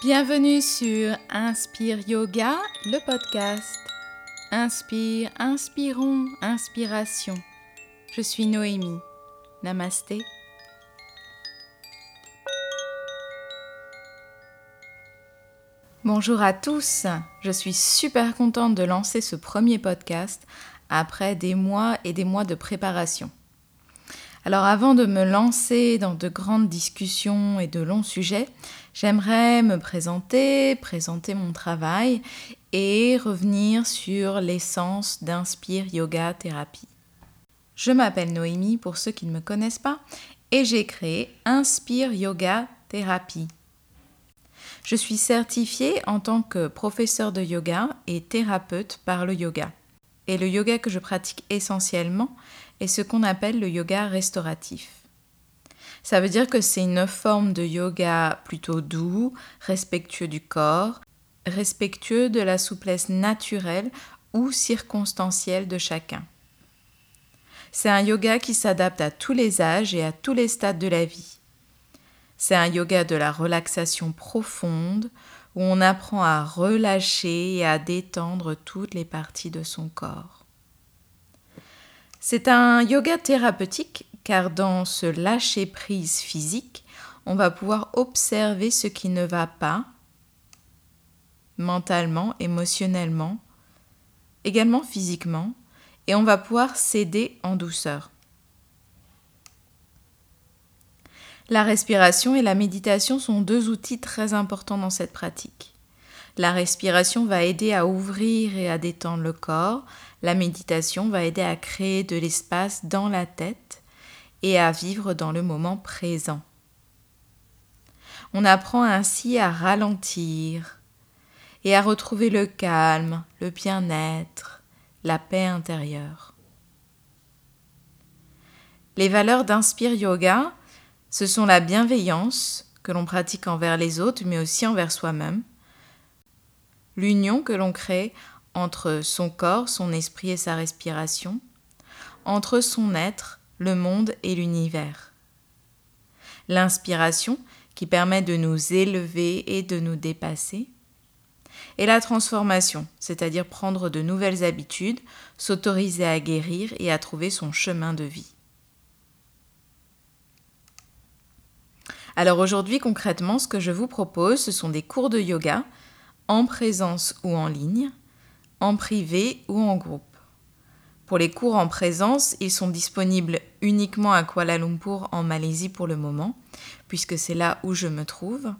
Bienvenue sur Inspire Yoga, le podcast. Inspire, inspirons, inspiration. Je suis Noémie. Namasté. Bonjour à tous, je suis super contente de lancer ce premier podcast après des mois et des mois de préparation. Alors avant de me lancer dans de grandes discussions et de longs sujets, j'aimerais me présenter, présenter mon travail et revenir sur l'essence d'Inspire Yoga Thérapie. Je m'appelle Noémie pour ceux qui ne me connaissent pas et j'ai créé Inspire Yoga Thérapie. Je suis certifiée en tant que professeur de yoga et thérapeute par le yoga. Et le yoga que je pratique essentiellement, est ce qu'on appelle le yoga restauratif. Ça veut dire que c'est une forme de yoga plutôt doux, respectueux du corps, respectueux de la souplesse naturelle ou circonstancielle de chacun. C'est un yoga qui s'adapte à tous les âges et à tous les stades de la vie. C'est un yoga de la relaxation profonde où on apprend à relâcher et à détendre toutes les parties de son corps. C'est un yoga thérapeutique car dans ce lâcher-prise physique, on va pouvoir observer ce qui ne va pas mentalement, émotionnellement, également physiquement, et on va pouvoir céder en douceur. La respiration et la méditation sont deux outils très importants dans cette pratique. La respiration va aider à ouvrir et à détendre le corps. La méditation va aider à créer de l'espace dans la tête et à vivre dans le moment présent. On apprend ainsi à ralentir et à retrouver le calme, le bien-être, la paix intérieure. Les valeurs d'Inspire Yoga, ce sont la bienveillance que l'on pratique envers les autres, mais aussi envers soi-même, l'union que l'on crée entre son corps, son esprit et sa respiration, entre son être, le monde et l'univers. L'inspiration qui permet de nous élever et de nous dépasser. Et la transformation, c'est-à-dire prendre de nouvelles habitudes, s'autoriser à guérir et à trouver son chemin de vie. Alors aujourd'hui concrètement, ce que je vous propose, ce sont des cours de yoga en présence ou en ligne, en privé ou en groupe. Pour les cours en présence, ils sont disponibles uniquement à Kuala Lumpur en Malaisie pour le moment, puisque c'est là où je me trouve.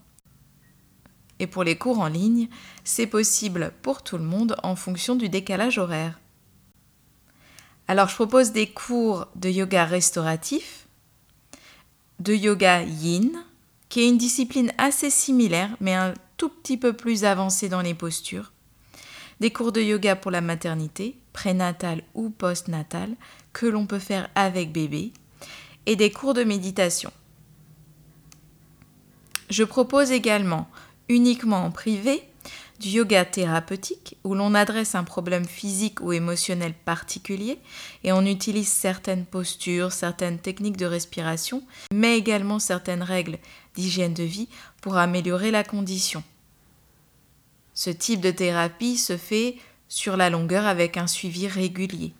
Et pour les cours en ligne, c'est possible pour tout le monde en fonction du décalage horaire. Alors je propose des cours de yoga restauratif, de yoga yin, qui est une discipline assez similaire mais un tout petit peu plus avancé dans les postures, des cours de yoga pour la maternité, prénatale ou postnatale, que l'on peut faire avec bébé, et des cours de méditation. Je propose également, uniquement en privé, du yoga thérapeutique où l'on adresse un problème physique ou émotionnel particulier et on utilise certaines postures, certaines techniques de respiration, mais également certaines règles d'hygiène de vie pour améliorer la condition. Ce type de thérapie se fait sur la longueur avec un suivi régulier.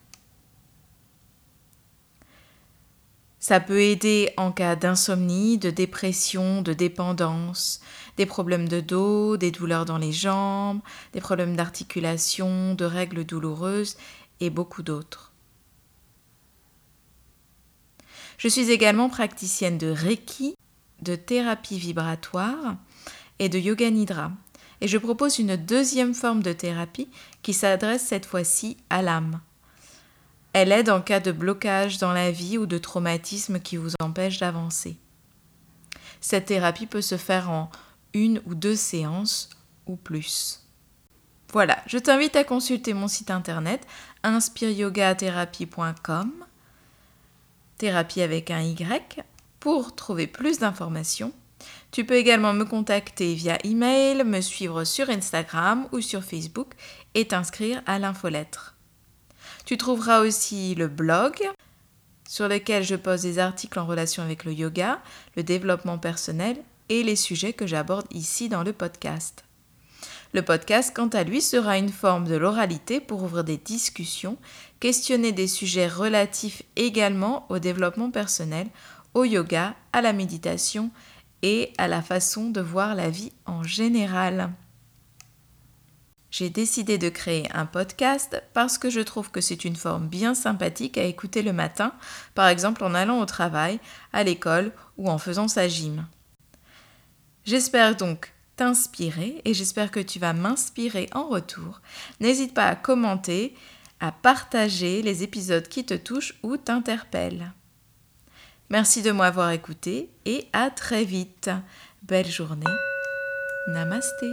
Ça peut aider en cas d'insomnie, de dépression, de dépendance, des problèmes de dos, des douleurs dans les jambes, des problèmes d'articulation, de règles douloureuses et beaucoup d'autres. Je suis également praticienne de Reiki, de thérapie vibratoire et de yoga nidra. Et je propose une deuxième forme de thérapie qui s'adresse cette fois-ci à l'âme. Elle aide en cas de blocage dans la vie ou de traumatisme qui vous empêche d'avancer. Cette thérapie peut se faire en une ou deux séances ou plus. Voilà, je t'invite à consulter mon site internet inspireyogathérapie.com, thérapie avec un Y, pour trouver plus d'informations. Tu peux également me contacter via email, me suivre sur Instagram ou sur Facebook et t'inscrire à l'infolettre. Tu trouveras aussi le blog sur lequel je pose des articles en relation avec le yoga, le développement personnel et les sujets que j'aborde ici dans le podcast. Le podcast, quant à lui, sera une forme de l'oralité pour ouvrir des discussions, questionner des sujets relatifs également au développement personnel, au yoga, à la méditation et à la façon de voir la vie en général. J'ai décidé de créer un podcast parce que je trouve que c'est une forme bien sympathique à écouter le matin, par exemple en allant au travail, à l'école ou en faisant sa gym. J'espère donc t'inspirer et j'espère que tu vas m'inspirer en retour. N'hésite pas à commenter, à partager les épisodes qui te touchent ou t'interpellent. Merci de m'avoir écouté et à très vite. Belle journée. Namasté.